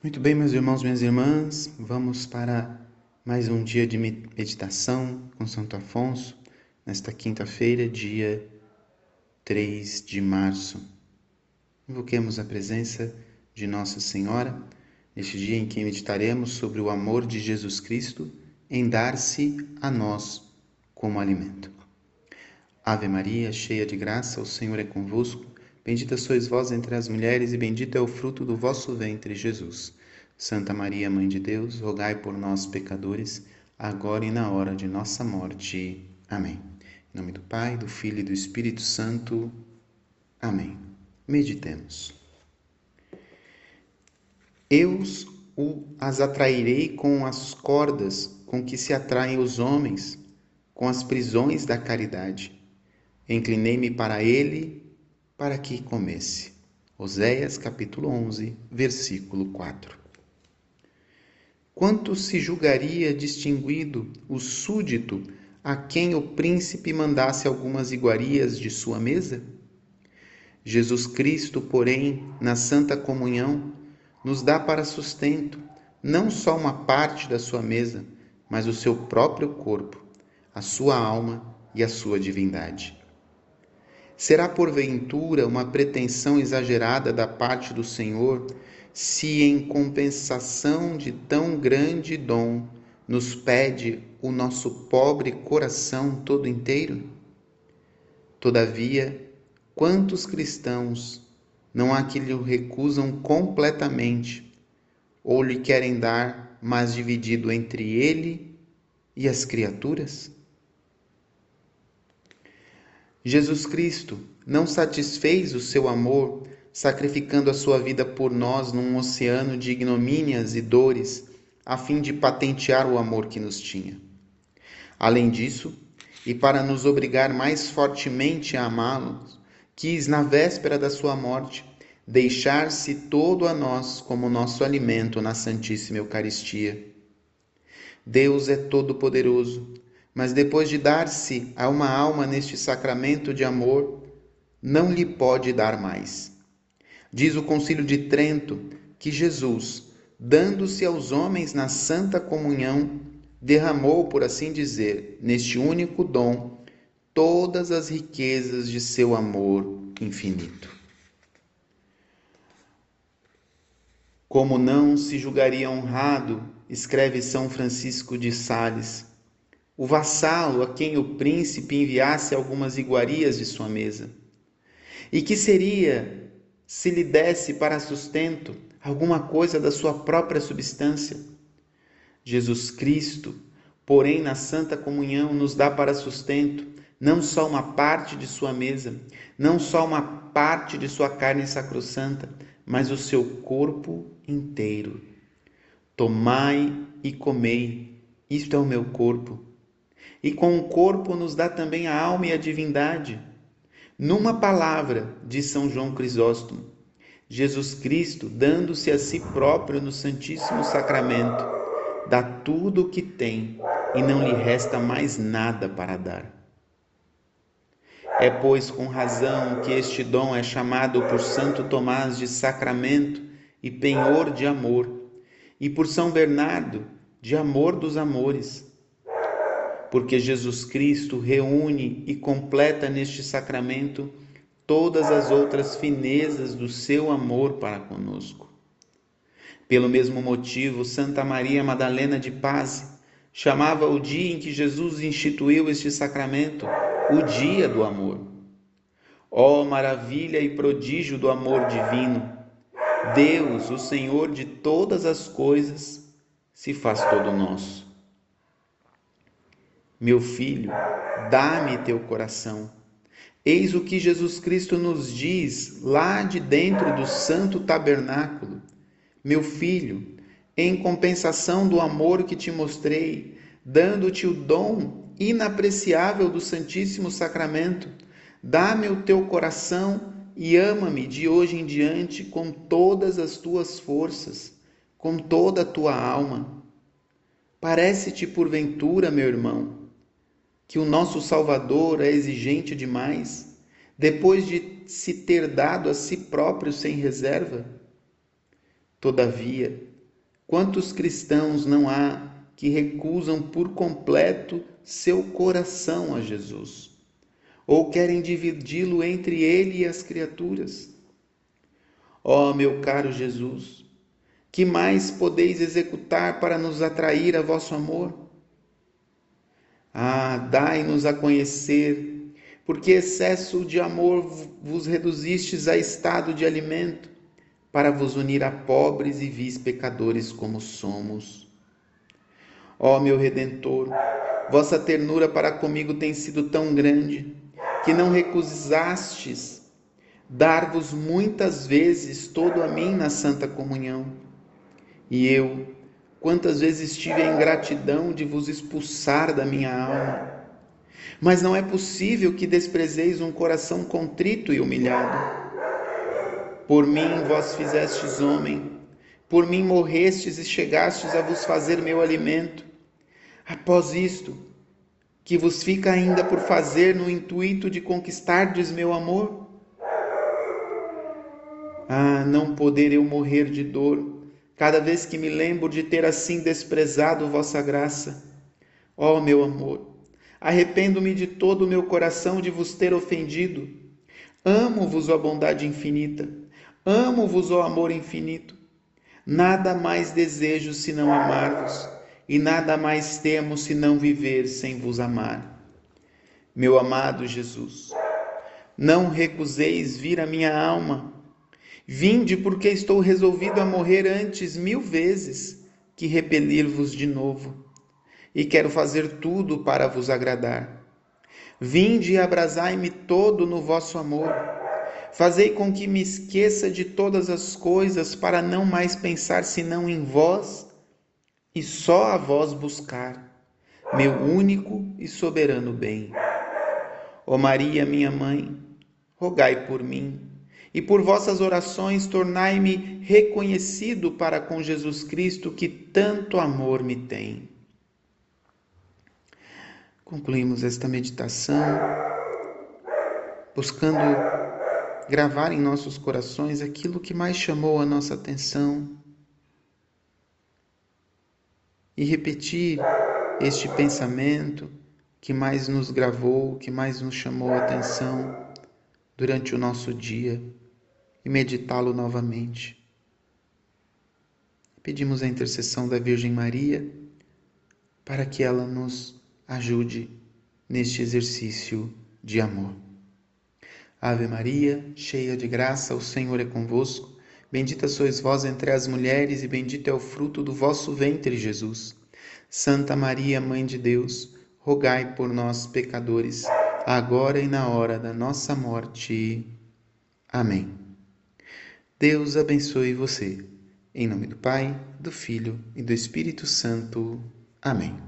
Muito bem, meus irmãos, minhas irmãs, vamos para mais um dia de meditação com Santo Afonso, nesta quinta-feira, dia 3 de março. Invoquemos a presença de Nossa Senhora, neste dia em que meditaremos sobre o amor de Jesus Cristo em dar-se a nós como alimento. Ave Maria, cheia de graça, o Senhor é convosco. Bendita sois vós entre as mulheres, e bendito é o fruto do vosso ventre, Jesus. Santa Maria, Mãe de Deus, rogai por nós, pecadores, agora e na hora de nossa morte. Amém. Em nome do Pai, do Filho e do Espírito Santo. Amém. Meditemos. Eu as atrairei com as cordas com que se atraem os homens, com as prisões da caridade. Inclinei-me para ele para que comesse. Oséias capítulo 11, versículo 4. Quanto se julgaria distinguido o súdito a quem o príncipe mandasse algumas iguarias de sua mesa? Jesus Cristo, porém, na santa comunhão, nos dá para sustento não só uma parte da sua mesa, mas o seu próprio corpo, a sua alma e a sua divindade. Será porventura uma pretensão exagerada da parte do Senhor se, em compensação de tão grande dom, nos pede o nosso pobre coração todo inteiro? Todavia, quantos cristãos não há que lhe recusam completamente, ou lhe querem dar, mas dividido entre ele e as criaturas? Jesus Cristo não satisfez o seu amor sacrificando a sua vida por nós num oceano de ignomínias e dores, a fim de patentear o amor que nos tinha. Além disso, e para nos obrigar mais fortemente a amá-lo, quis, na véspera da sua morte, deixar-se todo a nós como nosso alimento na Santíssima Eucaristia. Deus é todo-poderoso mas depois de dar-se a uma alma neste sacramento de amor, não lhe pode dar mais. Diz o Concílio de Trento que Jesus, dando-se aos homens na santa comunhão, derramou, por assim dizer, neste único dom, todas as riquezas de seu amor infinito. Como não se julgaria honrado, escreve São Francisco de Sales, o vassalo a quem o príncipe enviasse algumas iguarias de sua mesa? E que seria se lhe desse para sustento alguma coisa da sua própria substância? Jesus Cristo, porém, na Santa Comunhão, nos dá para sustento não só uma parte de sua mesa, não só uma parte de sua carne sacrossanta, mas o seu corpo inteiro. Tomai e comei, isto é o meu corpo e com o corpo nos dá também a alma e a divindade. Numa palavra, diz São João Crisóstomo, Jesus Cristo, dando-se a si próprio no Santíssimo Sacramento, dá tudo o que tem e não lhe resta mais nada para dar. É, pois, com razão que este dom é chamado por Santo Tomás de sacramento e penhor de amor, e por São Bernardo de amor dos amores porque Jesus Cristo reúne e completa neste sacramento todas as outras finezas do seu amor para conosco. Pelo mesmo motivo, Santa Maria Madalena de Paz chamava o dia em que Jesus instituiu este sacramento o dia do amor. Ó oh, maravilha e prodígio do amor divino! Deus, o Senhor de todas as coisas, se faz todo nosso. Meu filho, dá-me teu coração. Eis o que Jesus Cristo nos diz lá de dentro do santo tabernáculo. Meu filho, em compensação do amor que te mostrei, dando-te o dom inapreciável do Santíssimo Sacramento, dá-me o teu coração e ama-me de hoje em diante com todas as tuas forças, com toda a tua alma. Parece-te porventura, meu irmão, que o nosso Salvador é exigente demais, depois de se ter dado a si próprio sem reserva? Todavia, quantos cristãos não há que recusam por completo seu coração a Jesus? Ou querem dividi-lo entre ele e as criaturas? Ó oh, meu caro Jesus, que mais podeis executar para nos atrair a vosso amor? Ah, dai-nos a conhecer, porque excesso de amor vos reduzistes a estado de alimento, para vos unir a pobres e vis pecadores como somos. Ó meu Redentor, vossa ternura para comigo tem sido tão grande, que não recusastes dar-vos muitas vezes todo a mim na santa comunhão. E eu, quantas vezes tive a ingratidão de vos expulsar da minha alma. Mas não é possível que desprezeis um coração contrito e humilhado. Por mim vós fizestes homem, por mim morrestes e chegastes a vos fazer meu alimento. Após isto, que vos fica ainda por fazer no intuito de conquistardes meu amor? Ah, não poder eu morrer de dor, cada vez que me lembro de ter assim desprezado vossa graça. Ó oh, meu amor, arrependo-me de todo o meu coração de vos ter ofendido. Amo-vos, ó bondade infinita, amo-vos, ó amor infinito. Nada mais desejo senão amar-vos e nada mais temo senão viver sem vos amar. Meu amado Jesus, não recuseis vir a minha alma. Vinde porque estou resolvido a morrer antes mil vezes que repelir-vos de novo, e quero fazer tudo para vos agradar. Vinde e abrasai-me todo no vosso amor. Fazei com que me esqueça de todas as coisas para não mais pensar senão em vós e só a vós buscar, meu único e soberano bem. Ó Maria, minha mãe, rogai por mim, e por vossas orações tornai-me reconhecido para com Jesus Cristo que tanto amor me tem. Concluímos esta meditação buscando gravar em nossos corações aquilo que mais chamou a nossa atenção e repetir este pensamento que mais nos gravou, que mais nos chamou a atenção durante o nosso dia e meditá-lo novamente. Pedimos a intercessão da Virgem Maria para que ela nos ajude neste exercício de amor. Ave Maria, cheia de graça, o Senhor é convosco. Bendita sois vós entre as mulheres, e bendito é o fruto do vosso ventre, Jesus. Santa Maria, Mãe de Deus, rogai por nós, pecadores, agora e na hora da nossa morte. Amém. Deus abençoe você. Em nome do Pai, do Filho e do Espírito Santo. Amém.